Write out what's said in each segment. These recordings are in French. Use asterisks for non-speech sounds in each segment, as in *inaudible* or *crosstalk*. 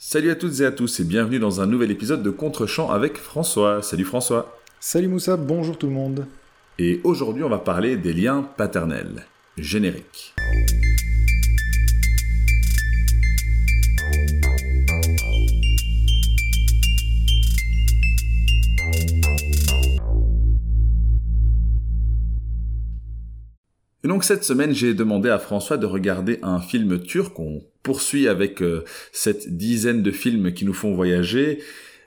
Salut à toutes et à tous et bienvenue dans un nouvel épisode de Contre-champ avec François. Salut François. Salut Moussa, bonjour tout le monde. Et aujourd'hui on va parler des liens paternels. Générique. Donc cette semaine, j'ai demandé à François de regarder un film turc. On poursuit avec euh, cette dizaine de films qui nous font voyager.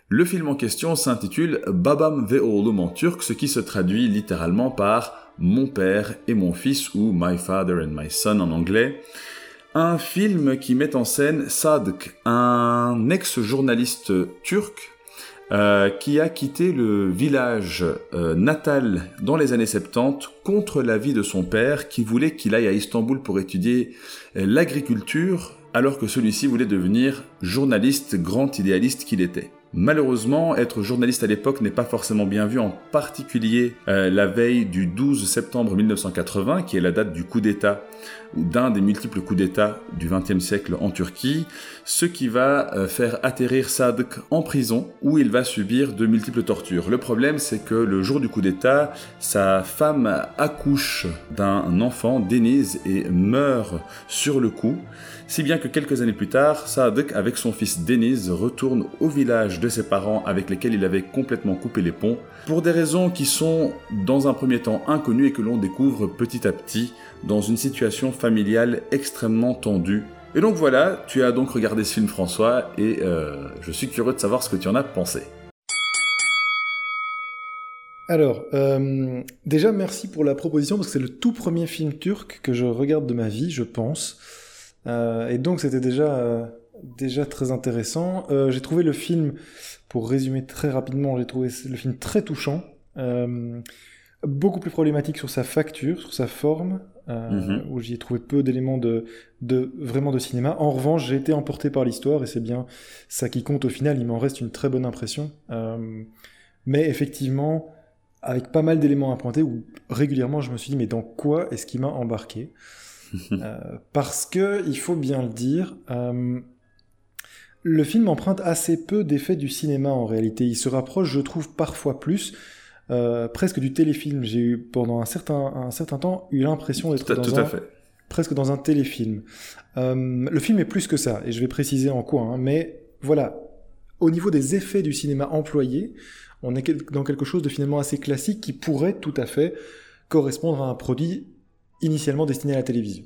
Le film en question s'intitule Babam ve oğlum en turc, ce qui se traduit littéralement par Mon père et mon fils ou My father and my son en anglais. Un film qui met en scène Sadık, un ex-journaliste turc euh, qui a quitté le village euh, natal dans les années 70 contre l'avis de son père qui voulait qu'il aille à Istanbul pour étudier l'agriculture alors que celui-ci voulait devenir journaliste grand idéaliste qu'il était. Malheureusement, être journaliste à l'époque n'est pas forcément bien vu, en particulier euh, la veille du 12 septembre 1980, qui est la date du coup d'État, ou d'un des multiples coups d'État du XXe siècle en Turquie, ce qui va euh, faire atterrir Sadık en prison, où il va subir de multiples tortures. Le problème, c'est que le jour du coup d'État, sa femme accouche d'un enfant, Denise, et meurt sur le coup, si bien que quelques années plus tard, Sadık, avec son fils Denise, retourne au village de ses parents avec lesquels il avait complètement coupé les ponts, pour des raisons qui sont dans un premier temps inconnues et que l'on découvre petit à petit dans une situation familiale extrêmement tendue. Et donc voilà, tu as donc regardé ce film François et euh, je suis curieux de savoir ce que tu en as pensé. Alors, euh, déjà merci pour la proposition parce que c'est le tout premier film turc que je regarde de ma vie, je pense. Euh, et donc c'était déjà euh, déjà très intéressant. Euh, j'ai trouvé le film, pour résumer très rapidement, j'ai trouvé le film très touchant, beaucoup plus problématique sur sa facture, sur sa forme, mm-hmm. où j'y ai trouvé peu d'éléments de, de vraiment de cinéma. En revanche, j'ai été emporté par l'histoire et c'est bien ça qui compte au final. Il m'en reste une très bonne impression, mais effectivement avec pas mal d'éléments à pointer où régulièrement je me suis dit mais dans quoi est-ce qu'il m'a embarqué? Euh, parce que, il faut bien le dire, euh, le film emprunte assez peu d'effets du cinéma en réalité. Il se rapproche, je trouve, parfois plus, euh, presque du téléfilm. J'ai eu, pendant un certain, un certain temps, eu l'impression d'être dans un, presque dans un téléfilm. le film est plus que ça, et je vais préciser en quoi, hein, mais voilà. Au niveau des effets du cinéma employés, on est dans quelque chose de finalement assez classique qui pourrait tout à fait correspondre à un produit initialement destiné à la télévision.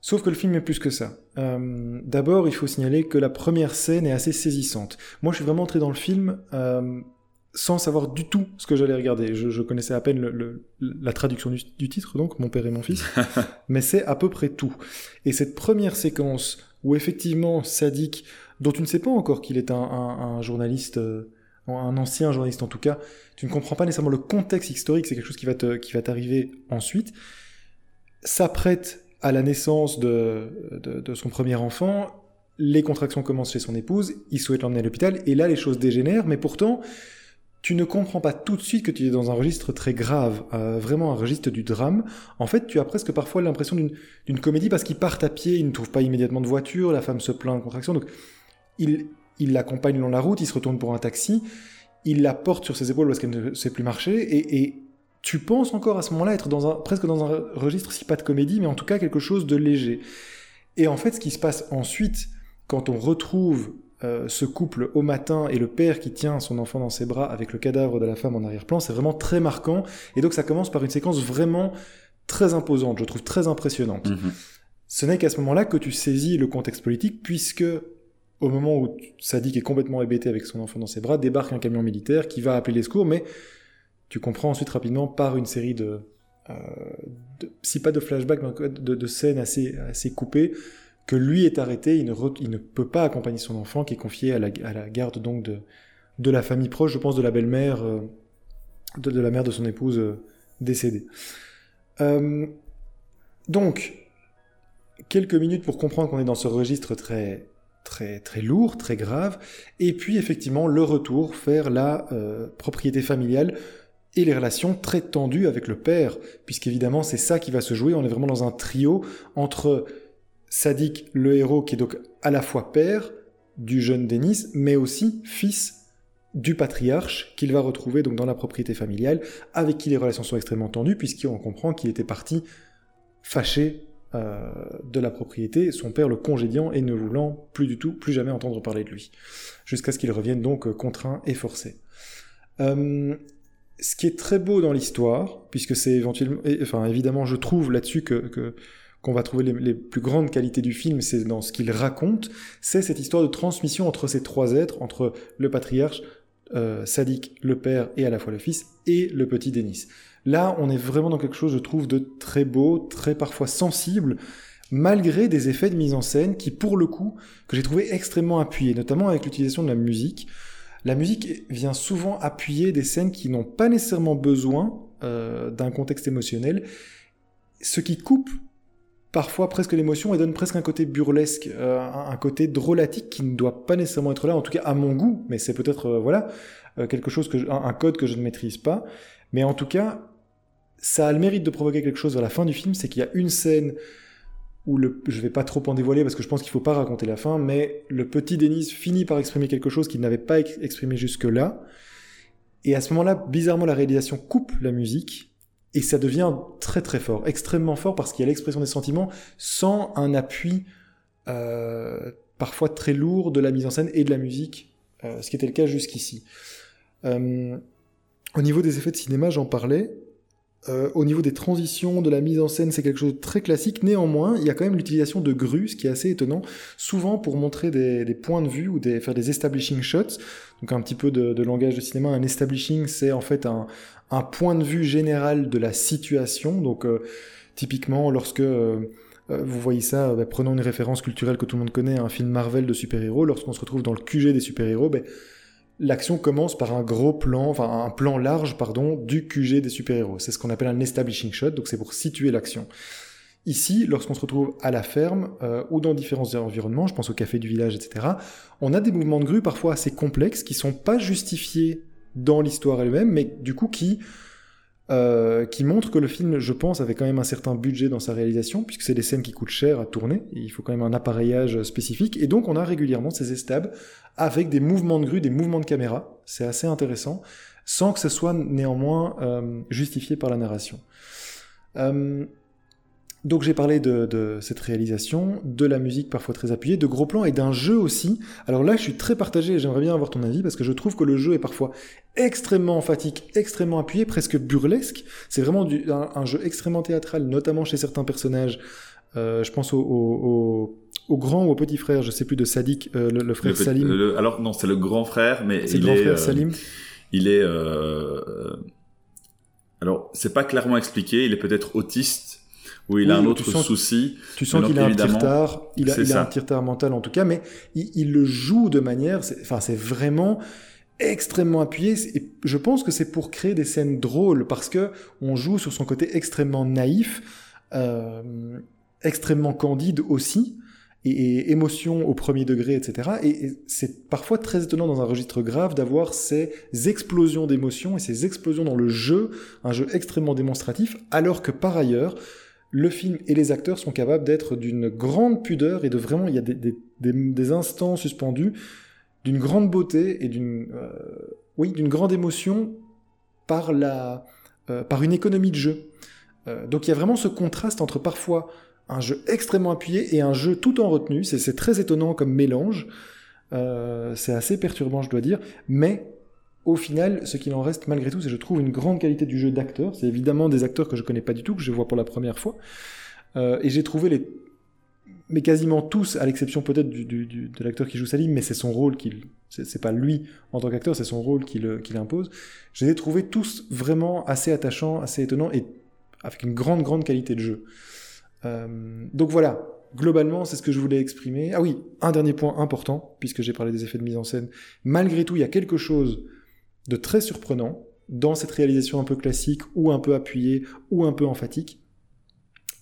Sauf que le film est plus que ça. Euh, D'abord, il faut signaler que la première scène est assez saisissante. Moi, je suis vraiment entré dans le film euh, sans savoir du tout ce que j'allais regarder. Je, je, connaissais à peine le, le, la traduction du, du, titre, donc Mon père et mon fils, *laughs* mais c'est à peu près tout. Et cette première séquence où effectivement Sadik, dont tu ne sais pas encore qu'il est un, un, un journaliste, euh, un ancien journaliste en tout cas, tu ne comprends pas nécessairement le contexte historique, c'est quelque chose qui va te, qui va t'arriver ensuite s'apprête à la naissance de, de, son premier enfant, les contractions commencent chez son épouse, il souhaite l'emmener à l'hôpital, et là les choses dégénèrent, mais pourtant, tu ne comprends pas tout de suite que tu es dans un registre très grave, euh, vraiment un registre du drame. En fait, tu as presque parfois l'impression d'une comédie parce qu'ils partent à pied, ils ne trouvent pas immédiatement de voiture, la femme se plaint de contractions, donc il il l'accompagne dans la route, il se retourne pour un taxi, il la porte sur ses épaules parce qu'elle ne sait plus marcher, et tu penses encore à ce moment-là être dans un, presque dans un registre, si pas de comédie, mais en tout cas quelque chose de léger. Et en fait, ce qui se passe ensuite, quand on retrouve euh, ce couple au matin et le père qui tient son enfant dans ses bras avec le cadavre de la femme en arrière-plan, c'est vraiment très marquant. Et donc ça commence par une séquence vraiment très imposante, je trouve très impressionnante. Mm-hmm. Ce n'est qu'à ce moment-là que tu saisis le contexte politique, puisque au moment où Sadik est complètement hébété avec son enfant dans ses bras, débarque un camion militaire qui va appeler les secours, mais tu comprends ensuite rapidement par une série de, euh, si pas de flashbacks, mais de, de, scènes assez, assez coupées, que lui est arrêté, il ne, peut pas accompagner son enfant qui est confié à la, garde donc de, de la famille proche, je pense de la belle-mère, euh, de, la mère de son épouse euh, décédée. Donc, quelques minutes pour comprendre qu'on est dans ce registre très très très lourd, très grave, et puis effectivement le retour vers la propriété familiale et les relations très tendues avec le père, puisqu'évidemment c'est ça qui va se jouer, on est vraiment dans un trio entre Sadik, le héros qui est donc à la fois père, du jeune Denis, mais aussi fils du patriarche qu'il va retrouver donc dans la propriété familiale, avec qui les relations sont extrêmement tendues, puisqu'on comprend qu'il était parti fâché euh, de la propriété, son père le congédiant et ne voulant plus du tout, plus jamais entendre parler de lui, jusqu'à ce qu'il revienne donc euh, contraint et forcé. Euh, ce qui est très beau dans l'histoire, puisque c'est éventuellement, enfin évidemment, je trouve là-dessus que, qu'on va trouver les, plus grandes qualités du film, c'est dans ce qu'il raconte, c'est cette histoire de transmission entre ces trois êtres, entre le patriarche, euh, Sadik, le père et à la fois le fils, et le petit Denis. Là, on est vraiment dans quelque chose, je trouve, de très beau, très parfois sensible, malgré des effets de mise en scène qui, pour le coup, que j'ai trouvé extrêmement appuyés, notamment avec l'utilisation de la musique. La musique vient souvent appuyer des scènes qui n'ont pas nécessairement besoin euh, d'un contexte émotionnel, ce qui coupe parfois presque l'émotion et donne presque un côté burlesque, euh, un côté drôlatique qui ne doit pas nécessairement être là, en tout cas à mon goût, mais c'est peut-être euh, voilà quelque chose que un, code que je ne maîtrise pas, mais en tout cas ça a le mérite de provoquer quelque chose vers la fin du film, c'est qu'il y a une scène où le, je vais pas trop en dévoiler parce que je pense qu'il faut pas raconter la fin, mais le petit Denis finit par exprimer quelque chose qu'il n'avait pas exprimé jusque-là. Et à ce moment-là, bizarrement, la réalisation coupe la musique et ça devient très très fort, extrêmement fort parce qu'il y a l'expression des sentiments sans un appui euh, parfois très lourd de la mise en scène et de la musique, euh, ce qui était le cas jusqu'ici. Euh, au niveau des effets de cinéma, j'en parlais. Euh, au niveau des transitions, de la mise en scène, c'est quelque chose de très classique. Néanmoins, il y a quand même l'utilisation de grues, ce qui est assez étonnant, souvent pour montrer des, des points de vue ou des, faire des establishing shots. Donc un petit peu de, de langage de cinéma. Un establishing, c'est en fait un, un, point de vue général de la situation. Donc euh, typiquement, lorsque euh, vous voyez ça, bah, prenons une référence culturelle que tout le monde connaît, un film Marvel de super-héros, lorsqu'on se retrouve dans le QG des super-héros, bah, L'action commence par un gros plan, enfin un plan large, pardon, du QG des super-héros. C'est ce qu'on appelle un establishing shot, donc c'est pour situer l'action. Ici, lorsqu'on se retrouve à la ferme euh, ou dans différents environnements, je pense au café du village, etc., on a des mouvements de grue parfois assez complexes qui sont pas justifiés dans l'histoire elle-même, mais du coup qui euh, qui montre que le film, je pense, avait quand même un certain budget dans sa réalisation, puisque c'est des scènes qui coûtent cher à tourner, il faut quand même un appareillage spécifique, et donc on a régulièrement ces estabs avec des mouvements de grue, des mouvements de caméra, c'est assez intéressant, sans que ce soit néanmoins euh, justifié par la narration. Euh, donc j'ai parlé de, cette réalisation, de la musique parfois très appuyée, de gros plans et d'un jeu aussi. Alors là, je suis très partagé et j'aimerais bien avoir ton avis parce que je trouve que le jeu est parfois extrêmement emphatique, extrêmement appuyé, presque burlesque. C'est vraiment un, jeu extrêmement théâtral, notamment chez certains personnages. Euh, je pense au, grand ou au petit frère, je sais plus de Sadik, euh, le, frère Salim. alors non, c'est le grand frère, mais c'est le grand frère euh, Salim. Il est alors c'est pas clairement expliqué. Il est peut-être autiste où il a un autre souci. Tu sens qu'il a un petit retard, il a, il a un petit retard mental en tout cas, mais il, le joue de manière, enfin c'est vraiment extrêmement appuyé et je pense que c'est pour créer des scènes drôles parce que on joue sur son côté extrêmement naïf, euh, extrêmement candide aussi et, émotion au premier degré, etc. Et, et c'est parfois très étonnant dans un registre grave d'avoir ces explosions d'émotions et ces explosions dans le jeu, un jeu extrêmement démonstratif, alors que par ailleurs, le film et les acteurs sont capables d'être d'une grande pudeur et de vraiment, il y a des, instants suspendus d'une grande beauté et d'une, euh, oui, d'une grande émotion par la, euh, par une économie de jeu. Euh, donc il y a vraiment ce contraste entre parfois un jeu extrêmement appuyé et un jeu tout en retenue. C'est très étonnant comme mélange. c'est assez perturbant, je dois dire, mais au final, ce qu'il en reste malgré tout, c'est je trouve une grande qualité du jeu d'acteurs. C'est évidemment des acteurs que je connais pas du tout, que je vois pour la première fois. Euh, et j'ai trouvé les, mais quasiment tous, à l'exception peut-être du, du, de l'acteur qui joue Salim, mais c'est son rôle qu'il, c'est pas lui en tant qu'acteur, c'est son rôle qu'il impose. Je les ai trouvés tous vraiment assez attachants, assez étonnants et avec une grande grande qualité de jeu. Euh, donc voilà, globalement, c'est ce que je voulais exprimer. Ah oui, un dernier point important, puisque j'ai parlé des effets de mise en scène. Malgré tout, il y a quelque chose de très surprenant dans cette réalisation un peu classique ou un peu appuyée ou un peu emphatique.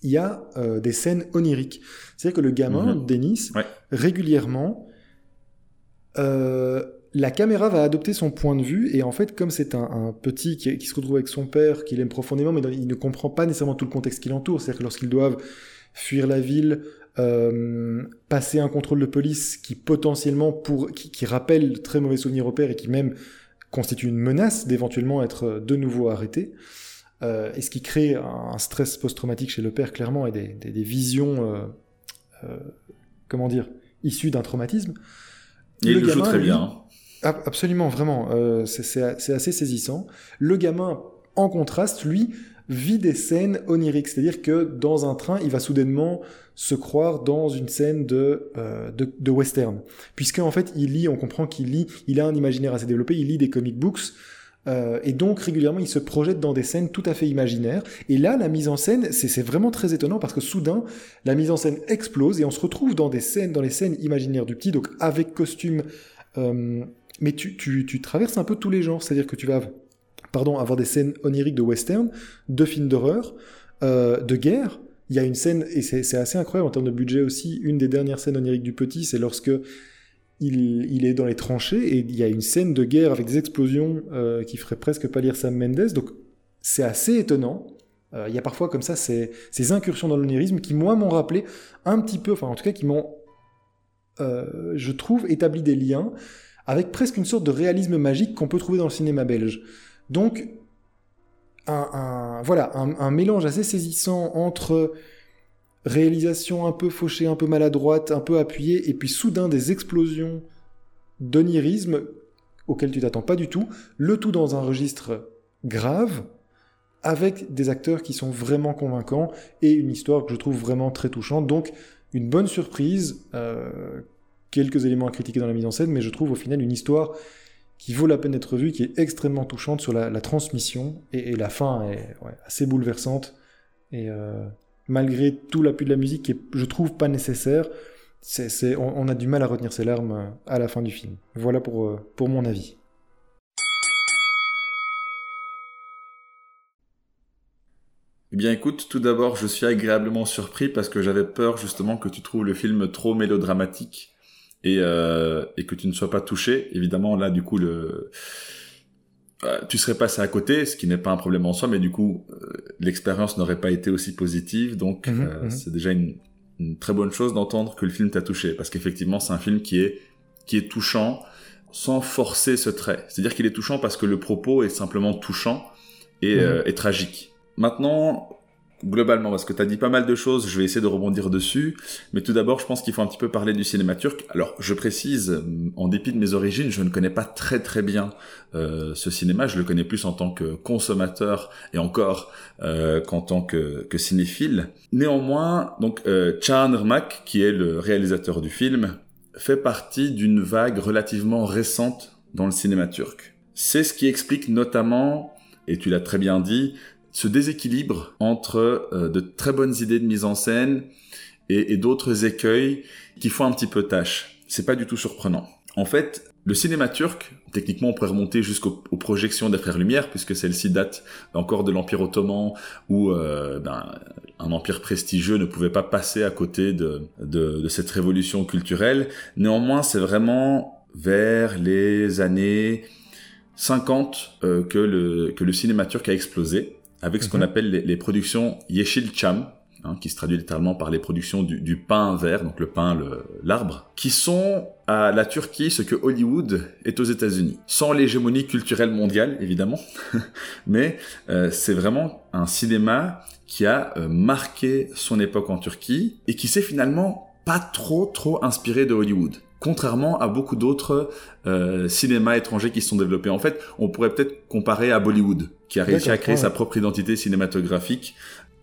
Il y a euh, des scènes oniriques. C'est-à-dire que le gamin, mhm. Denis, régulièrement, euh, la caméra va adopter son point de vue et en fait, comme c'est un, petit qui, qui, se retrouve avec son père, qu'il aime profondément, mais il ne comprend pas nécessairement tout le contexte qui l'entoure. C'est-à-dire que lorsqu'ils doivent fuir la ville, euh, passer un contrôle de police qui potentiellement pour qui, qui rappelle très mauvais souvenirs au père et qui même constitue une menace d'éventuellement être de nouveau arrêté. Euh, et ce qui crée un stress post-traumatique chez le père clairement et des, des, des visions, euh, euh, comment dire, issues d'un traumatisme. Et il le joue très bien. Lui, Absolument, vraiment. Euh, c'est assez saisissant. Le gamin, en contraste, lui, vit des scènes oniriques. C'est-à-dire que dans un train, il va soudainement se croire dans une scène de, euh, de, de, western. Puisque, en fait, il lit, on comprend qu'il lit, il a un imaginaire assez développé, il lit des comic books. Euh, et donc régulièrement, il se projette dans des scènes tout à fait imaginaires. Et là, la mise en scène, c'est vraiment très étonnant parce que soudain, la mise en scène explose et on se retrouve dans des scènes, dans les scènes imaginaires du petit, donc avec costume, euh, mais tu, tu, tu traverses un peu tous les genres, c'est-à-dire que tu vas pardon, avoir des scènes oniriques de western, de films d'horreur, euh, de guerre. Il y a une scène, et c'est assez incroyable en termes de budget aussi, une des dernières scènes oniriques du petit, c'est lorsque il, est dans les tranchées et il y a une scène de guerre avec des explosions euh, qui ferait presque pas lire Sam Mendes. Donc c'est assez étonnant. Euh, il y a parfois comme ça ces, incursions dans l'onirisme qui, moi, m'ont rappelé un petit peu, enfin en tout cas qui m'ont, je trouve, établi des liens avec presque une sorte de réalisme magique qu'on peut trouver dans le cinéma belge. Donc, un, voilà, un, un, mélange assez saisissant entre réalisation un peu fauchée, un peu maladroite, un peu appuyée, et puis soudain des explosions d'onirisme auxquelles tu t'attends pas du tout, le tout dans un registre grave, avec des acteurs qui sont vraiment convaincants, et une histoire que je trouve vraiment très touchante. Donc, une bonne surprise euh, quelques éléments à critiquer dans la mise en scène, mais je trouve au final une histoire qui vaut la peine d'être vue, qui est extrêmement touchante sur la, transmission, et, la fin est assez bouleversante. Et euh, malgré tout l'appui de la musique, qui est, je trouve pas nécessaire, on, on, a du mal à retenir ses larmes à la fin du film. Voilà pour, euh, pour mon avis. Eh bien écoute, tout d'abord, je suis agréablement surpris parce que j'avais peur justement que tu trouves le film trop mélodramatique et, euh, et que tu ne sois pas touché, évidemment là du coup le euh, tu serais passé à côté, ce qui n'est pas un problème en soi, mais du coup euh, l'expérience n'aurait pas été aussi positive, donc mmh, c'est déjà une, une, très bonne chose d'entendre que le film t'a touché, parce qu'effectivement c'est un film qui est qui est touchant sans forcer ce trait. C'est-à-dire qu'il est touchant parce que le propos est simplement touchant et, mmh. et tragique. Maintenant, globalement, parce que tu as dit pas mal de choses, je vais essayer de rebondir dessus. Mais tout d'abord, je pense qu'il faut un petit peu parler du cinéma turc. Alors, je précise, en dépit de mes origines, je ne connais pas très très bien euh, ce cinéma. Je le connais plus en tant que consommateur et encore euh, qu'en tant que, cinéphile. Néanmoins, donc euh, qui est le réalisateur du film, fait partie d'une vague relativement récente dans le cinéma turc. C'est ce qui explique notamment, et tu l'as très bien dit, ce déséquilibre entre euh, de très bonnes idées de mise en scène et, et d'autres écueils qui font un petit peu tâche. C'est pas du tout surprenant. En fait, le cinéma turc, techniquement, on pourrait remonter jusqu'aux projections des Frères Lumière, puisque celle-ci date encore de l'Empire ottoman, où euh, ben, un empire prestigieux ne pouvait pas passer à côté de, de, de cette révolution culturelle. Néanmoins, c'est vraiment vers les années 50 euh, que, le, que le cinéma turc a explosé avec ce qu'on mhm. appelle les, les, productions Yeşilçam, hein, qui se traduit littéralement par les productions du, du pain vert, donc le pain, l'arbre, qui sont à la Turquie ce que Hollywood est aux États-Unis, sans l'hégémonie culturelle mondiale évidemment, *laughs* mais euh, c'est vraiment un cinéma qui a euh, marqué son époque en Turquie et qui s'est finalement pas trop trop inspiré de Hollywood contrairement à beaucoup d'autres euh, cinémas étrangers qui se sont développés. En fait, on pourrait peut-être comparer à Bollywood, qui a réussi à créer ouais. sa propre identité cinématographique.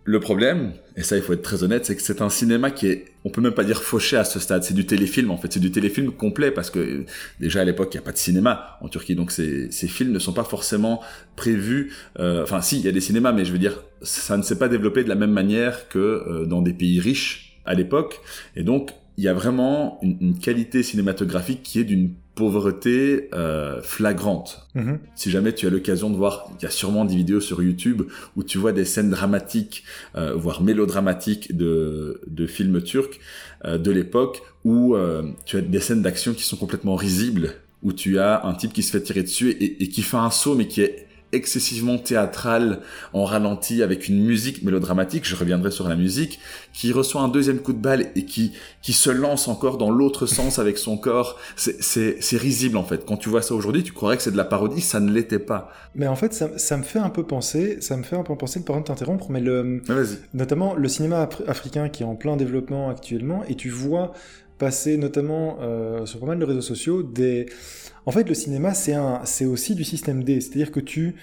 Le problème, et ça il faut être très honnête, c'est que c'est un cinéma qui est, on peut même pas dire fauché à ce stade, c'est du téléfilm en fait, c'est du téléfilm complet parce que déjà à l'époque il n'y a pas de cinéma en Turquie, donc ces, ces films ne sont pas forcément prévus, euh, enfin si, il y a des cinémas, mais je veux dire, ça ne s'est pas développé de la même manière que euh, dans des pays riches à l'époque, et donc il y a vraiment une, une qualité cinématographique qui est d'une pauvreté euh, flagrante. Mm -hmm. Si jamais tu as l'occasion de voir, il y a sûrement des vidéos sur YouTube où tu vois des scènes dramatiques, euh, voire mélodramatiques de, de films turcs euh, de l'époque où tu as des scènes d'action qui sont complètement risibles, où tu as un type qui se fait tirer dessus et, et qui fait un saut mais qui est excessivement théâtral en ralenti avec une musique mélodramatique, je reviendrai sur la musique, qui reçoit un deuxième coup de balle et qui, qui se lance encore dans l'autre sens avec son corps. C'est risible en fait. Quand tu vois ça aujourd'hui, tu croirais que c'est de la parodie, ça ne l'était pas. Mais en fait, ça, ça, me fait un peu penser, ça me fait un peu penser, pardon de t'interrompre, mais le, notamment le cinéma africain qui est en plein développement actuellement, et tu vois passer notamment euh, sur pas mal de réseaux sociaux des en fait, le cinéma, c'est aussi du système D. C'est-à-dire que tu,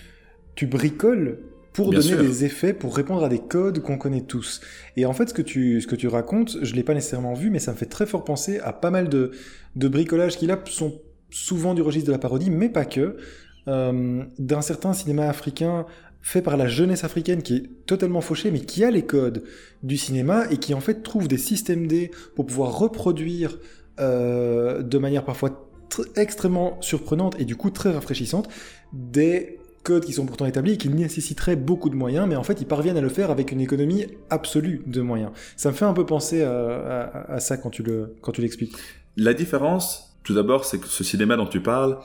tu bricoles pour donner des effets, pour répondre à des codes qu'on connaît tous. Et en fait, ce que tu, ce que tu racontes, je l'ai pas nécessairement vu, mais ça me fait très fort penser à pas mal de, de bricolages qui là sont souvent du registre de la parodie, mais pas que. Euh, d'un certain cinéma africain fait par la jeunesse africaine qui est totalement fauché, mais qui a les codes du cinéma et qui en fait trouve des systèmes D pour pouvoir reproduire euh, de manière parfois extrêmement surprenante et du coup très rafraîchissante des codes qui sont pourtant établis et qui nécessiteraient beaucoup de moyens, mais en fait ils parviennent à le faire avec une économie absolue de moyens. Ça me fait un peu penser à, ça quand tu le quand tu l'expliques. La différence, tout d'abord, c'est que ce cinéma dont tu parles,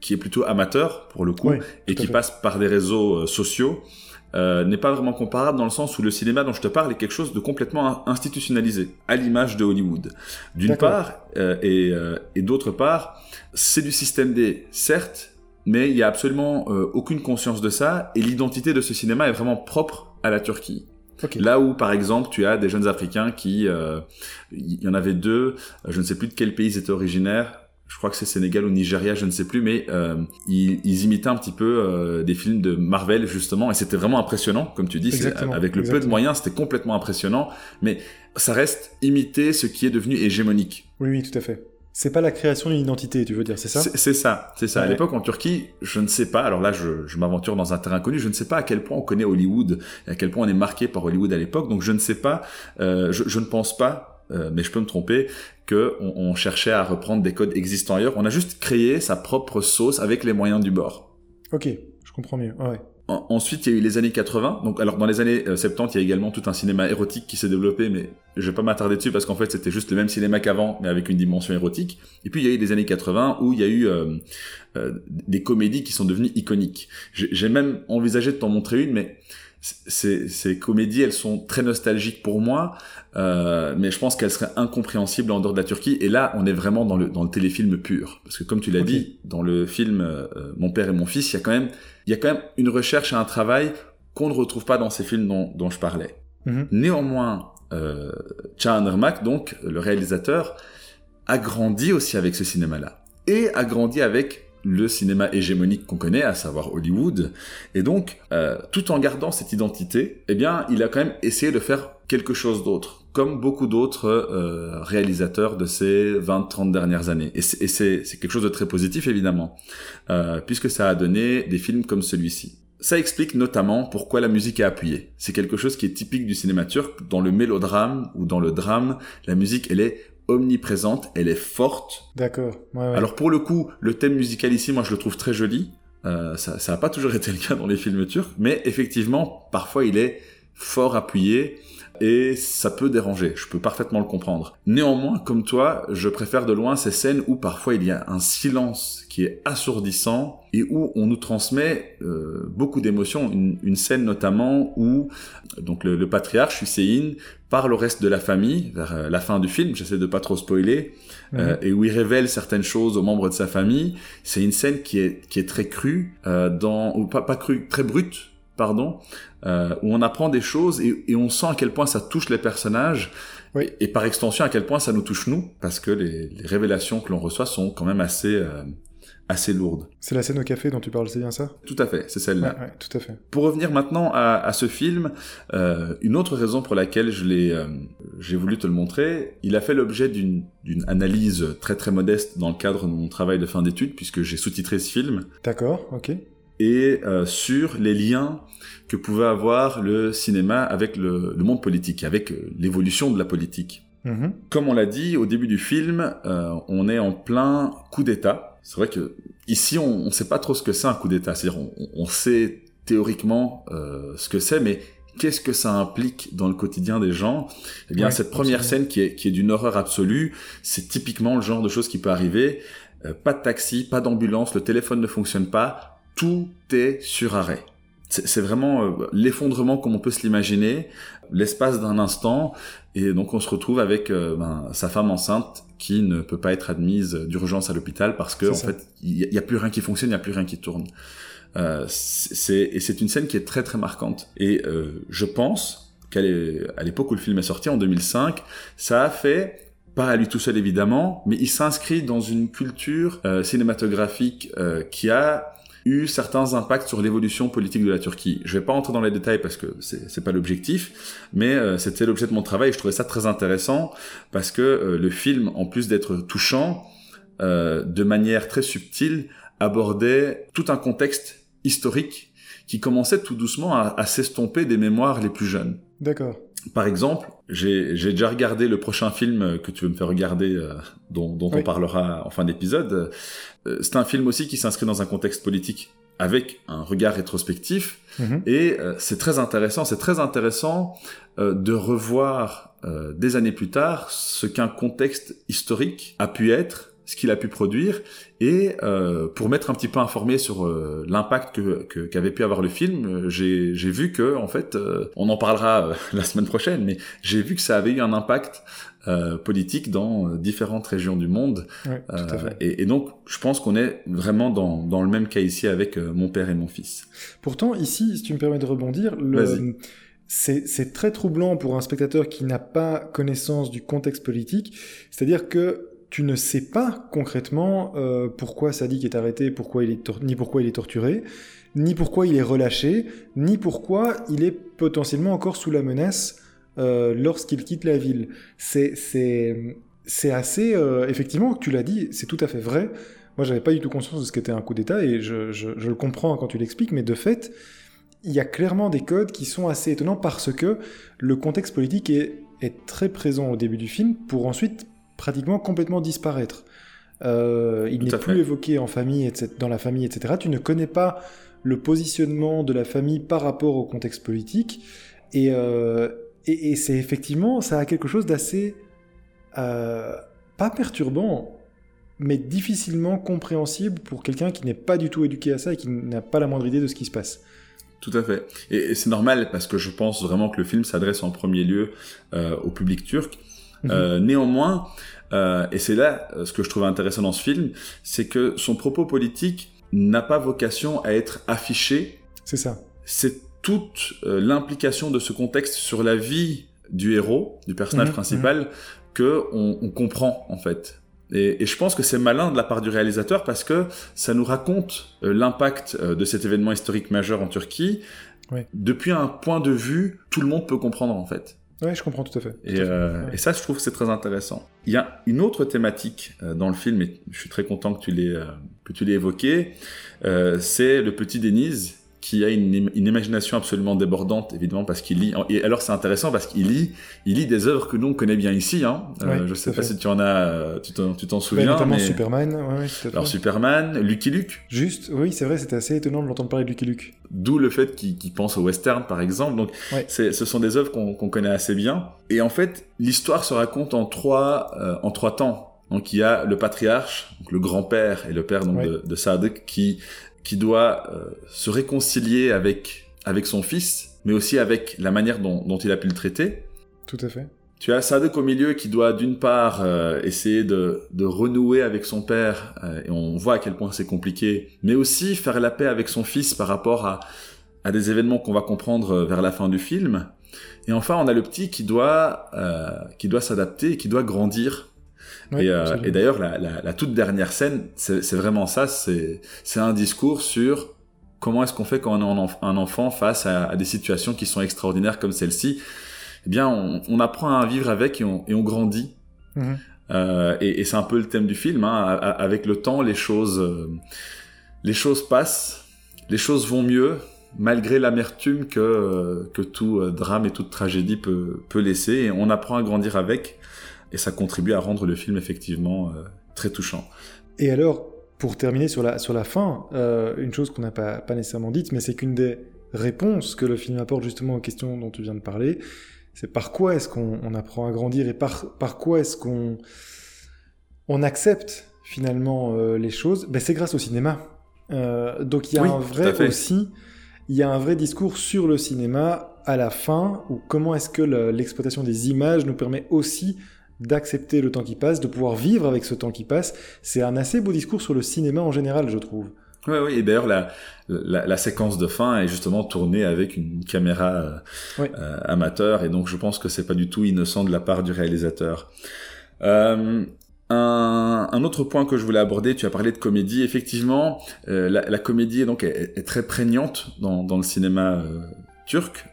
qui est plutôt amateur pour le coup et qui passe par des réseaux euh, sociaux, euh, n'est pas vraiment comparable dans le sens où le cinéma dont je te parle est quelque chose de complètement institutionnalisé, à l'image de Hollywood. D'une part, euh, et, euh, et d'autre part, c'est du système D, certes, mais il y a absolument aucune conscience de ça, et l'identité de ce cinéma est vraiment propre à la Turquie. Là où, par exemple, tu as des jeunes Africains qui, il y en avait deux, je ne sais plus de quel pays ils étaient originaires, je crois que c'est Sénégal ou Nigeria, je ne sais plus, mais euh, ils, ils, imitaient un petit peu euh, des films de Marvel justement, et c'était vraiment impressionnant, comme tu dis, avec le peu de moyens, c'était complètement impressionnant, mais ça reste imiter ce qui est devenu hégémonique. Oui, oui, tout à fait. C'est pas la création d'une identité, tu veux dire, c'est ça? C'est ça, c'est ça. À l'époque, en Turquie, je ne sais pas, alors là, je, je m'aventure dans un terrain connu, je ne sais pas à quel point on connaît Hollywood, et à quel point on est marqué par Hollywood à l'époque, donc je ne sais pas, euh, je, je ne pense pas euh, mais je peux me tromper, que on, cherchait à reprendre des codes existants ailleurs. On a juste créé sa propre sauce avec les moyens du bord. Ok, je comprends mieux. ouais. ensuite, il y a eu les années 80. Donc, alors dans les années 70, euh, il y a également tout un cinéma érotique qui s'est développé, mais je vais pas m'attarder dessus parce qu'en fait, c'était juste le même cinéma qu'avant, mais avec une dimension érotique. Et puis, il y a eu les années 80 où il y a eu euh, des comédies qui sont devenues iconiques. J'ai même envisagé de t'en montrer une, mais ces, ces comédies, elles sont très nostalgiques pour moi, euh, mais je pense qu'elles seraient incompréhensibles en dehors de la Turquie. Et là, on est vraiment dans le, dans le téléfilm pur, parce que comme tu l'as dit, dans le film euh, Mon père et mon fils, il y a quand même, il y a quand même une recherche et un travail qu'on ne retrouve pas dans ces films dont, dont je parlais. Mm-hmm. Néanmoins, euh, Ermak, donc le réalisateur, a grandi aussi avec ce cinéma-là et a grandi avec le cinéma hégémonique qu'on connaît, à savoir Hollywood. Et donc, euh, tout en gardant cette identité, eh bien, il a quand même essayé de faire quelque chose d'autre, comme beaucoup d'autres euh, réalisateurs de ces 20-30 dernières années. Et c'est quelque chose de très positif, évidemment, euh, puisque ça a donné des films comme celui-ci. Ça explique notamment pourquoi la musique est appuyée. C'est quelque chose qui est typique du cinéma turc. Dans le mélodrame ou dans le drame, la musique, elle est omniprésente, elle est forte. D'accord. Alors pour le coup, le thème musical ici, moi je le trouve très joli. Euh, ça n'a pas toujours *laughs* été le cas dans les films turcs, mais effectivement, parfois il est fort appuyé et ça peut déranger, je peux parfaitement le comprendre. Néanmoins, comme toi, je préfère de loin ces scènes où parfois il y a un silence qui est assourdissant et où on nous transmet euh, beaucoup d'émotions. Une, scène notamment où donc le, patriarche Hussein parle au reste de la famille vers euh, la fin du film, j'essaie de pas trop spoiler, euh, et où il révèle certaines choses aux membres de sa famille. C'est une scène qui est qui est très crue, dans ou pas pas crue, très brute pardon, euh, où on apprend des choses et, on sent à quel point ça touche les personnages. Et par extension, à quel point ça nous touche nous, parce que les, révélations que l'on reçoit sont quand même assez, euh, assez lourdes. C'est la scène au café dont tu parles, c'est bien ça? Tout à fait, c'est celle-là. Ouais, tout à fait. Pour revenir maintenant à, ce film, euh, une autre raison pour laquelle je l'ai, j'ai voulu te le montrer, il a fait l'objet d'une analyse très très modeste dans le cadre de mon travail de fin d'études, puisque j'ai sous-titré ce film. D'accord, ok et euh, sur les liens que pouvait avoir le cinéma avec le, monde politique, avec euh, l'évolution de la politique. Mm-hmm. Comme on l'a dit au début du film, euh, on est en plein coup d'État. C'est vrai que ici, on ne sait pas trop ce que c'est un coup d'État. C'est-à-dire, on, on, sait théoriquement ce que c'est, mais qu'est-ce que ça implique dans le quotidien des gens? Eh bien, cette première scène qui est, qui est d'une horreur absolue, c'est typiquement le genre de choses qui peut arriver. pas de taxi, pas d'ambulance, le téléphone ne fonctionne pas tout est sur arrêt. C'est vraiment euh, l'effondrement comme on peut se l'imaginer, l'espace d'un instant, et donc on se retrouve avec euh, ben, sa femme enceinte qui ne peut pas être admise d'urgence à l'hôpital parce que en fait il n'y a, plus rien qui fonctionne, il n'y a plus rien qui tourne. Euh, c'est et c'est une scène qui est très très marquante. Et euh, je pense qu'à l'époque où le film est sorti en 2005, ça a fait pas à lui tout seul évidemment, mais il s'inscrit dans une culture euh, cinématographique qui a eu certains impacts sur l'évolution politique de la Turquie. Je vais pas entrer dans les détails parce que c'est pas l'objectif, mais euh, c'était l'objet de mon travail et je trouvais ça très intéressant parce que euh, le film, en plus d'être touchant, euh, de manière très subtile, abordait tout un contexte historique qui commençait tout doucement à s'estomper des mémoires les plus jeunes. D'accord. Par exemple, j'ai déjà regardé le prochain film que tu veux me faire regarder, euh, dont, dont Oui. on parlera en fin d'épisode. Euh, c'est un film aussi qui s'inscrit dans un contexte politique avec un regard rétrospectif. Mhm. Et euh, c'est très intéressant, c'est très intéressant de revoir des années plus tard ce qu'un contexte historique a pu être, ce qu'il a pu produire, et euh, pour m'être un petit peu informé sur euh, l'impact que qu'avait pu avoir le film, euh, j'ai j'ai vu que en fait, euh, on en parlera euh, *laughs* la semaine prochaine, mais j'ai vu que ça avait eu un impact euh, politique dans différentes régions du monde. Ouais, tout à fait. et, et donc, je pense qu'on est vraiment dans, dans le même cas ici avec mon père et mon fils. Pourtant, ici, si tu me permets de rebondir, le- c'est très troublant pour un spectateur qui n'a pas connaissance du contexte politique. C'est-à-dire que tu ne sais pas concrètement euh, pourquoi Sadik est arrêté, pourquoi il est ni pourquoi il est torturé, ni pourquoi il est relâché, ni pourquoi il est potentiellement encore sous la menace euh, lorsqu'il quitte la ville. C'est assez euh, effectivement tu l'as dit, c'est tout à fait vrai. Moi, j'avais pas du tout conscience de ce qu'était un coup d'État et je, je, le comprends quand tu l'expliques, mais de fait, il y a clairement des codes qui sont assez étonnants parce que le contexte politique est très présent au début du film pour ensuite pratiquement complètement disparaître. Euh, il n'est plus fait. évoqué en famille, etc., dans la famille, etc. Tu ne connais pas le positionnement de la famille par rapport au contexte politique et, euh, et, et c'est effectivement, ça a quelque chose d'assez euh, pas perturbant, mais difficilement compréhensible pour quelqu'un qui n'est pas du tout éduqué à ça et qui n'a pas la moindre idée de ce qui se passe. Tout à fait. Et, et c'est normal parce que je pense vraiment que le film s'adresse en premier lieu au public turc. Mhm. Euh, néanmoins, euh, et c'est là euh, ce que je trouve intéressant dans ce film, c'est que son propos politique n'a pas vocation à être affiché. C'est ça. C'est toute euh, l'implication de ce contexte sur la vie du héros, du personnage Mhm, principal, que on, on comprend en fait. Et, et je pense que c'est malin de la part du réalisateur parce que ça nous raconte euh, l'impact euh, de cet événement historique majeur en Turquie depuis un point de vue tout le monde peut comprendre en fait. Ouais, je comprends tout à fait. Tout Et, à fait. euh, Ouais. et ça, je trouve que c'est très intéressant. Il y a une autre thématique euh, dans le film, et je suis très content que tu l'aies euh, que tu l'aies évoqué. c'est le petit Denise qui a une, im- une imagination absolument débordante, évidemment, parce qu'il lit. Et alors, c'est intéressant parce qu'il lit, il lit des œuvres que nous on connaît bien ici. Hein. Euh, je sais pas fait. si tu en as, tu t'en, Bah, souviens. notamment mais... Superman. Ouais, ouais, tout à fait. Alors Superman, Lucky Luke, Juste, oui, c'est vrai, c'était assez étonnant de l'entendre parler de Lucky Luke. D'où le fait qu'il pense au western, par exemple. Donc, Ouais. ce sont des œuvres qu'on connaît assez bien. Et en fait, l'histoire se raconte en trois, euh, en trois temps. Donc, il y a le patriarche, donc le grand-père et le père donc, Ouais. de, de Sadik, qui, qui doit euh, se réconcilier avec, avec son fils, mais aussi avec la manière dont, dont il a pu le traiter. Tout à fait. Tu as Sadek au milieu qui doit d'une part euh, essayer de, de renouer avec son père, euh, et on voit à quel point c'est compliqué, mais aussi faire la paix avec son fils par rapport à, à des événements qu'on va comprendre euh, vers la fin du film. Et enfin, on a le petit qui doit, euh, qui doit s'adapter, et qui doit grandir. Et euh, et d'ailleurs, la, la, la toute dernière scène, c'est vraiment ça, c'est un discours sur comment est-ce qu'on fait quand on est un enf- un enfant face à, à des situations qui sont extraordinaires comme celle-ci. Eh bien, on, on apprend à vivre avec et on, et on grandit. Mhm. Euh, et et c'est un peu le thème du film. Hein. A- a- Avec le temps, les choses, euh, les choses passent, les choses vont mieux, malgré l'amertume que, euh, que tout drame et toute tragédie peut, peut laisser. Et on apprend à grandir avec, et ça contribue à rendre le film effectivement euh, très touchant. Et alors, pour terminer sur la, sur la fin, euh, une chose qu'on n'a pas, pas nécessairement dite, mais c'est qu'une des réponses que le film apporte justement aux questions dont tu viens de parler, c'est par quoi est-ce qu'on on apprend à grandir et par, par quoi est-ce qu'on on accepte finalement euh, les choses? Ben, C'est grâce au cinéma. donc il y a un vrai aussi, il y a un vrai discours sur le cinéma à la fin, ou comment est-ce que l'exploitation des images nous permet aussi d'accepter le temps qui passe, de pouvoir vivre avec ce temps qui passe. C'est un assez beau discours sur le cinéma en général, je trouve. Oui, oui, et d'ailleurs la, la, séquence de fin est justement tournée avec une caméra euh, euh, amateur, et donc je pense que c'est pas du tout innocent de la part du réalisateur. Euh, un, un, autre point que je voulais aborder, tu as parlé de comédie. Effectivement, la, la, comédie donc est, est, très prégnante dans, dans le cinéma turc,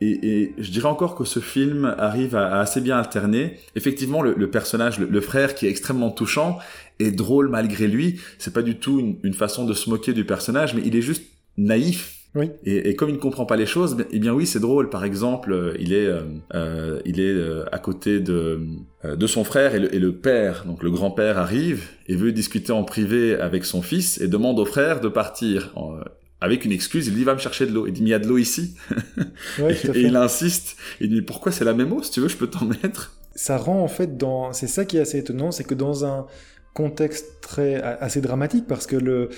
et, je dirais encore que ce film arrive à, assez bien alterner. Effectivement, le, personnage, le, frère, qui est extrêmement touchant, est drôle malgré lui. C'est pas du tout une, façon de se moquer du personnage, mais il est juste naïf. Oui. Et, comme il ne comprend pas les choses, eh bien oui, c'est drôle. Par exemple, euh, il est, euh, euh, il est à côté de, de son frère et le, et le père, donc le grand-père arrive et veut discuter en privé avec son fils et demande au frère de partir avec une excuse, il dit va me chercher de l'eau. Il dit mais il y a de l'eau ici. *laughs* et, il insiste. Il dit pourquoi c'est la même eau Si tu veux, je peux t'en mettre? Ça rend en fait dans. C'est ça qui est assez étonnant, c'est que dans un contexte très assez dramatique, parce que le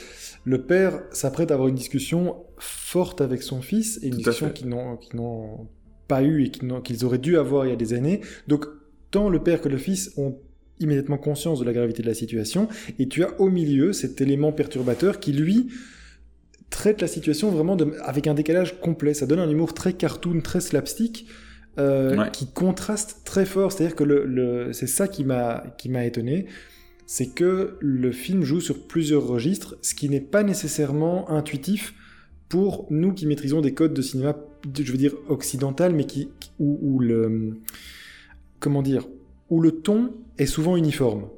le père s'apprête à avoir une discussion forte avec son fils et une discussion qu'ils n'ont pas eu et qu'ils auraient dû avoir il y a des années. Donc tant le père que le fils ont immédiatement conscience de la gravité de la situation, et tu as au milieu cet élément perturbateur qui lui traite la situation vraiment avec un décalage complet. Ça donne un humour très cartoon, très slapstick, euh, qui contraste très fort. C'est-à-dire que le, c'est ça qui m'a qui m'a étonné, c'est que le film joue sur plusieurs registres, ce qui n'est pas nécessairement intuitif pour nous qui maîtrisons des codes de cinéma, je veux dire occidental, mais qui où le comment dire, où le ton est souvent uniforme.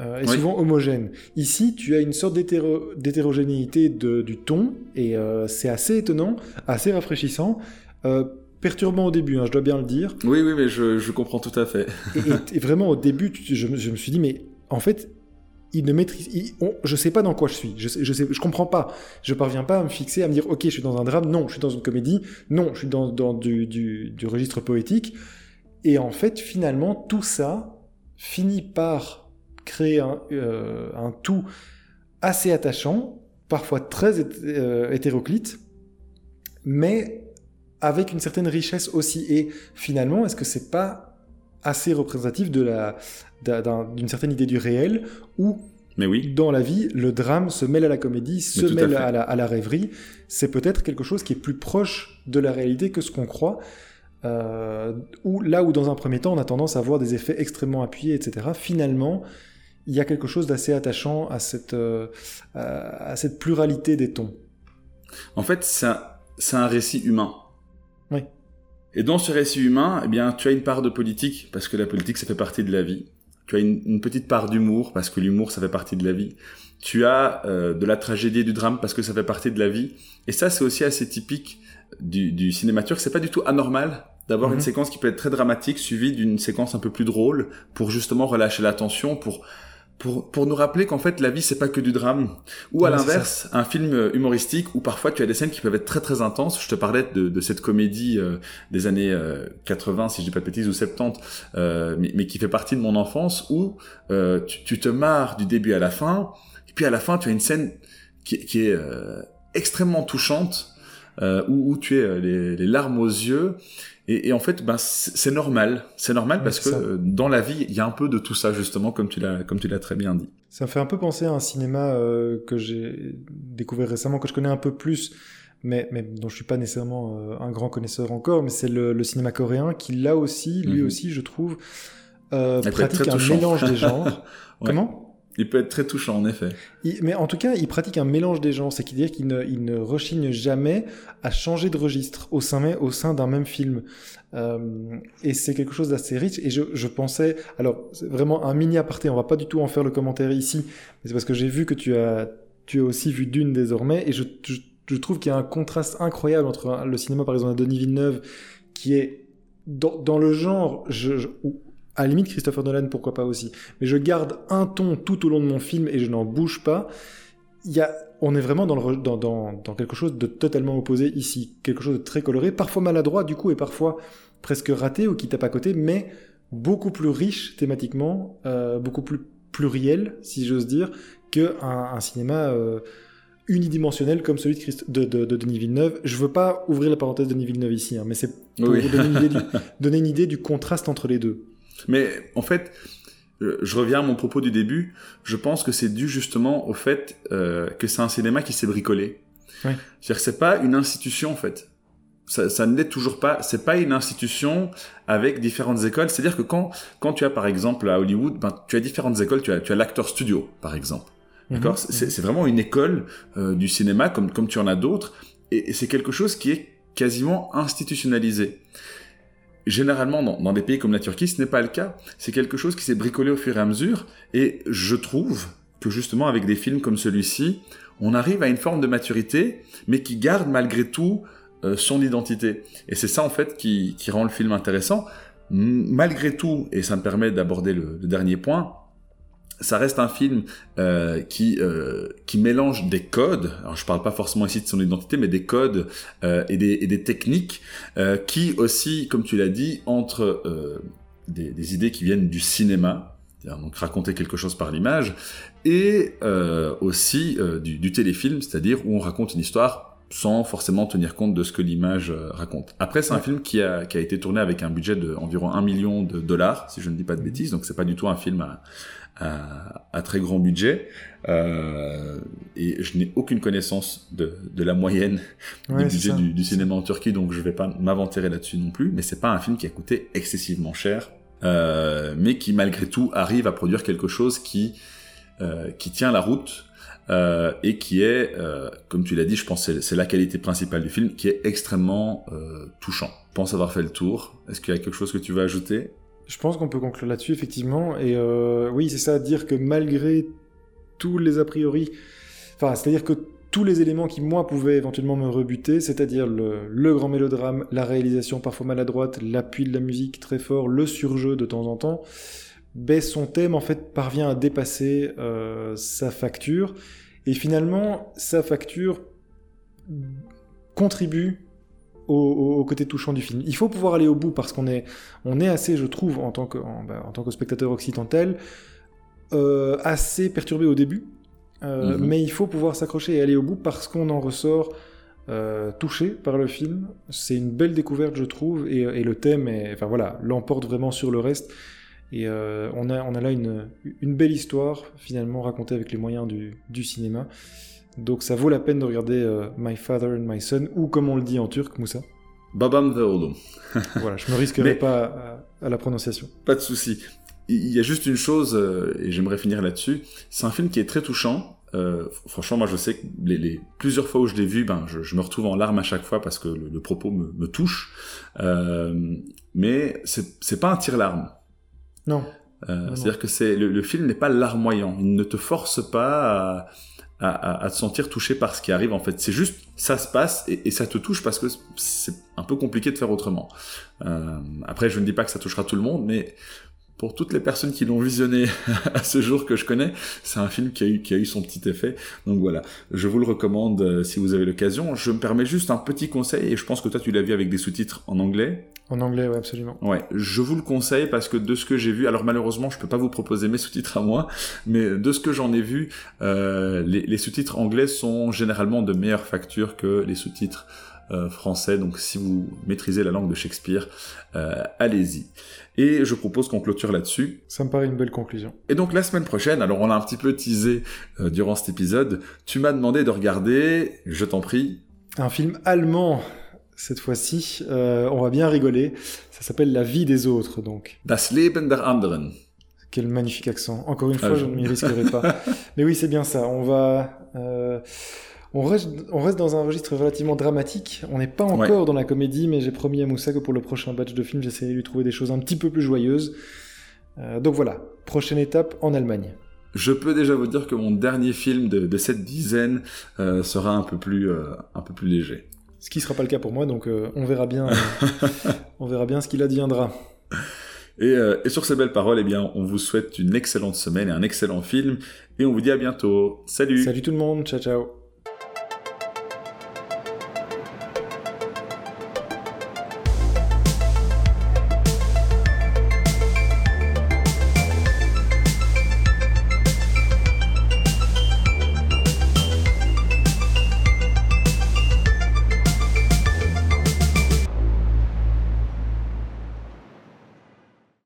Euh, est souvent homogène. Ici, tu as une sorte d'hétérogénéité du ton, et euh, c'est assez étonnant, assez rafraîchissant. Euh, perturbant au début, hein, je dois bien le dire. Oui, oui, mais je, comprends tout à fait. et, vraiment, au début, je, me suis dit, mais en fait, il ne maîtrise. je sais pas dans quoi je suis. Je, je, sais, je comprends pas. Je parviens pas à me fixer, à me dire, ok, je suis dans un drame. Non, je suis dans une comédie. Non, je suis dans, du, du registre poétique. Et en fait, finalement, tout ça finit par créer euh, un, tout assez attachant, parfois très euh, hétéroclite, mais avec une certaine richesse aussi. Et finalement, est-ce que c'est pas assez représentatif de la d'une certaine idée du réel où mais oui. Dans la vie, le drame se mêle à la comédie, se mêle à, la, à, la, rêverie. C'est peut-être quelque chose qui est plus proche de la réalité que ce qu'on croit. Euh, où, là où dans un premier temps, on a tendance à voir des effets extrêmement appuyés, etc. Finalement, il y a quelque chose d'assez attachant à cette, euh, à cette pluralité des tons. En fait, c'est un, un, récit humain. Oui. Et dans ce récit humain, eh bien, tu as une part de politique, parce que la politique, ça fait partie de la vie. Tu as une, petite part d'humour, parce que l'humour, ça fait partie de la vie. Tu as euh, de la tragédie et du drame, parce que ça fait partie de la vie. Et ça, c'est aussi assez typique du, du cinéma turc. C'est pas du tout anormal d'avoir une mhm. séquence qui peut être très dramatique, suivie d'une séquence un peu plus drôle, pour justement relâcher la tension, pour pour, pour nous rappeler qu'en fait la vie c'est pas que du drame. Ou à l'inverse un film humoristique où parfois tu as des scènes qui peuvent être très très intenses. Je te parlais de, de cette comédie euh, des années 80 euh, si je dis pas de bêtises ou 70 euh, mais, mais, qui fait partie de mon enfance où euh, tu, tu, te marres du début à la fin. Et puis à la fin tu as une scène qui, qui est extrêmement touchante où, où, tu es les, les larmes aux yeux et, en fait, ben, c'est normal. C'est normal parce que dans la vie, il y a un peu de tout ça, justement, comme tu l'as, comme tu l'as très bien dit. Ça me fait un peu penser à un cinéma euh, que j'ai découvert récemment, que je connais un peu plus, mais, mais dont je suis pas nécessairement euh, un grand connaisseur encore, mais c'est le, cinéma coréen qui, là aussi, lui mhm. aussi, je trouve, euh, pratique un mélange des *laughs* genres. Comment? Il peut être très touchant, en effet. mais en tout cas, il pratique un mélange des genres, c'est à dire qu'il ne, il ne rechigne jamais à changer de registre au sein, au sein d'un même film. Euh, et c'est quelque chose d'assez riche. Et je, je pensais, alors c'est vraiment un mini aparté, on va pas du tout en faire le commentaire ici, mais c'est parce que j'ai vu que tu as, tu as aussi vu Dune désormais, et je, je, trouve qu'il y a un contraste incroyable entre le cinéma, par exemple, de Denis Villeneuve, qui est dans, dans le genre, à la limite, Christopher Nolan, pourquoi pas aussi. Mais je garde un ton tout au long de mon film et je n'en bouge pas. Il y a, on est vraiment dans, le, dans, dans, dans, quelque chose de totalement opposé ici. Quelque chose de très coloré, parfois maladroit du coup, et parfois presque raté ou qui tape à côté, mais beaucoup plus riche thématiquement, euh, beaucoup plus pluriel, si j'ose dire, qu'un un cinéma euh, unidimensionnel comme celui de, Christ- de, de- de Denis Villeneuve. Je veux pas ouvrir la parenthèse de Denis Villeneuve ici, hein, mais c'est pour Oui. donner, une idée du, *laughs* donner une idée du contraste entre les deux. Mais en fait, euh, je reviens à mon propos du début. Je pense que c'est dû justement au fait euh, que c'est un cinéma qui s'est bricolé. C'est-à-dire que c'est pas une institution en fait. Ça, ça ne l'est toujours pas. C'est pas une institution avec différentes écoles. C'est-à-dire que quand quand tu as par exemple à Hollywood, ben, tu as différentes écoles. Tu as tu as l'acteur studio par exemple. D'accord? Mhm. C'est c'est vraiment une école euh, du cinéma comme, comme tu en as d'autres. Et, et c'est quelque chose qui est quasiment institutionnalisé. Généralement, dans, des pays comme la Turquie, ce n'est pas le cas. C'est quelque chose qui s'est bricolé au fur et à mesure. Et je trouve que justement, avec des films comme celui-ci, on arrive à une forme de maturité, mais qui garde malgré tout euh, son identité. Et c'est ça, en fait, qui, rend le film intéressant. Malgré tout, et ça me permet d'aborder le dernier point, ça reste un film euh, qui euh, qui mélange des codes. Alors je parle pas forcément ici de son identité, mais des codes euh, et, des, et des techniques euh, qui aussi, comme tu l'as dit, entre euh, des, des idées qui viennent du cinéma, donc raconter quelque chose par l'image, et euh, aussi euh, du, du téléfilm, c'est-à-dire où on raconte une histoire sans forcément tenir compte de ce que l'image raconte. Après, c'est un film qui a, qui a été tourné avec un budget de environ 1 million de dollars, si je ne dis pas de bêtises, donc c'est pas du tout un film à, à, à très grand budget. Euh, et je n'ai aucune connaissance de, de la moyenne Ouais, du c'est budget ça. du, du cinéma en Turquie, donc je vais pas m'aventurer là-dessus non plus. Mais c'est pas un film qui a coûté excessivement cher, euh, mais qui malgré tout arrive à produire quelque chose qui euh, qui tient la route. euh, et qui est, euh, comme tu l'as dit, je pense que c'est- c'est la qualité principale du film, qui est extrêmement euh, touchant. Je pense avoir fait le tour. Est-ce qu'il y a quelque chose que tu veux ajouter? Je pense qu'on peut conclure là-dessus, effectivement. Et euh, oui, c'est ça, dire que malgré tous les a priori, enfin, c'est-à-dire que tous les éléments qui, moi, pouvaient éventuellement me rebuter, c'est-à-dire le, grand mélodrame, la réalisation parfois maladroite, l'appui de la musique très fort, le surjeu de temps en temps, ben, son thème, en fait, parvient à dépasser euh, sa facture. Et finalement, sa facture contribue au, au- côté touchant du film. Il faut pouvoir aller au bout parce qu'on est, on est assez, je trouve, en tant que, en, bah, en tant que spectateur occidental, euh, assez perturbé au début. Euh, Mhm. Mais il faut pouvoir s'accrocher et aller au bout parce qu'on en ressort euh, touché par le film. C'est une belle découverte, je trouve, et, et le thème, est, enfin voilà, l'emporte vraiment sur le reste. Et on, a, on a là une, une belle histoire, finalement, racontée avec les moyens du, du cinéma. Donc ça vaut la peine de regarder euh, My Father and My Son, ou comme on le dit en turc, Moussa. Babam the Oğlum. *laughs* voilà, je me risquerai Mais- pas à, à la prononciation. Pas de souci. Il y a juste une chose, euh, et j'aimerais finir là-dessus. C'est un film qui est très touchant. Euh, franchement, moi, je sais que les, les plusieurs fois où je l'ai vu, ben, je, je me retrouve en larmes à chaque fois parce que le, le propos me, me touche. Euh, mais c'est pas un tire-larme. Non. Euh, non. C'est-à-dire que c'est le, le film n'est pas larmoyant. Il ne te force pas à, à, à- à te sentir touché par ce qui arrive. En fait, c'est juste ça se passe et, ça te touche parce que c'est un peu compliqué de faire autrement. Euh, après, je ne dis pas que ça touchera tout le monde, mais pour toutes les personnes qui l'ont visionné *laughs* à ce jour que je connais, c'est un film qui a eu qui a eu son petit effet. Donc voilà, je vous le recommande euh, si vous avez l'occasion. Je me permets juste un petit conseil et je pense que toi tu l'as vu avec des sous-titres en anglais. En anglais, ouais, absolument. Ouais, je vous le conseille parce que de ce que j'ai vu, alors malheureusement je peux pas vous proposer mes sous-titres à moi, mais de ce que j'en ai vu, euh, les, les sous-titres anglais sont généralement de meilleure facture que les sous-titres euh, français. Donc si vous maîtrisez la langue de Shakespeare, euh, allez-y. Et je propose qu'on clôture là-dessus. Ça me paraît une belle conclusion. Et donc la semaine prochaine, alors on l'a un petit peu teasé euh, durant cet épisode, tu m'as demandé de regarder, je t'en prie, Un film allemand, cette fois-ci. Euh, on va bien rigoler. Ça s'appelle La vie des autres, donc. Das Leben der anderen. Quel magnifique accent. Encore une Ah, fois, je- je ne m'y risquerai pas. *laughs* Mais oui, c'est bien ça. On va. euh, on, reste, on reste dans un registre relativement dramatique. On n'est pas encore dans la comédie, mais j'ai promis à Moussa que pour le prochain batch de films, j'essaierai de lui trouver des choses un petit peu plus joyeuses. Euh, donc voilà, prochaine étape en Allemagne. Je peux déjà vous dire que mon dernier film de, de cette dizaine euh, sera un peu plus, euh, un peu plus léger. Ce qui sera pas le cas pour moi, donc on verra bien. *laughs* on verra bien ce qu'il adviendra. Et, et sur ces belles paroles, eh bien, on vous souhaite une excellente semaine et un excellent film. Et on vous dit à bientôt. Salut Salut tout le monde, ciao ciao.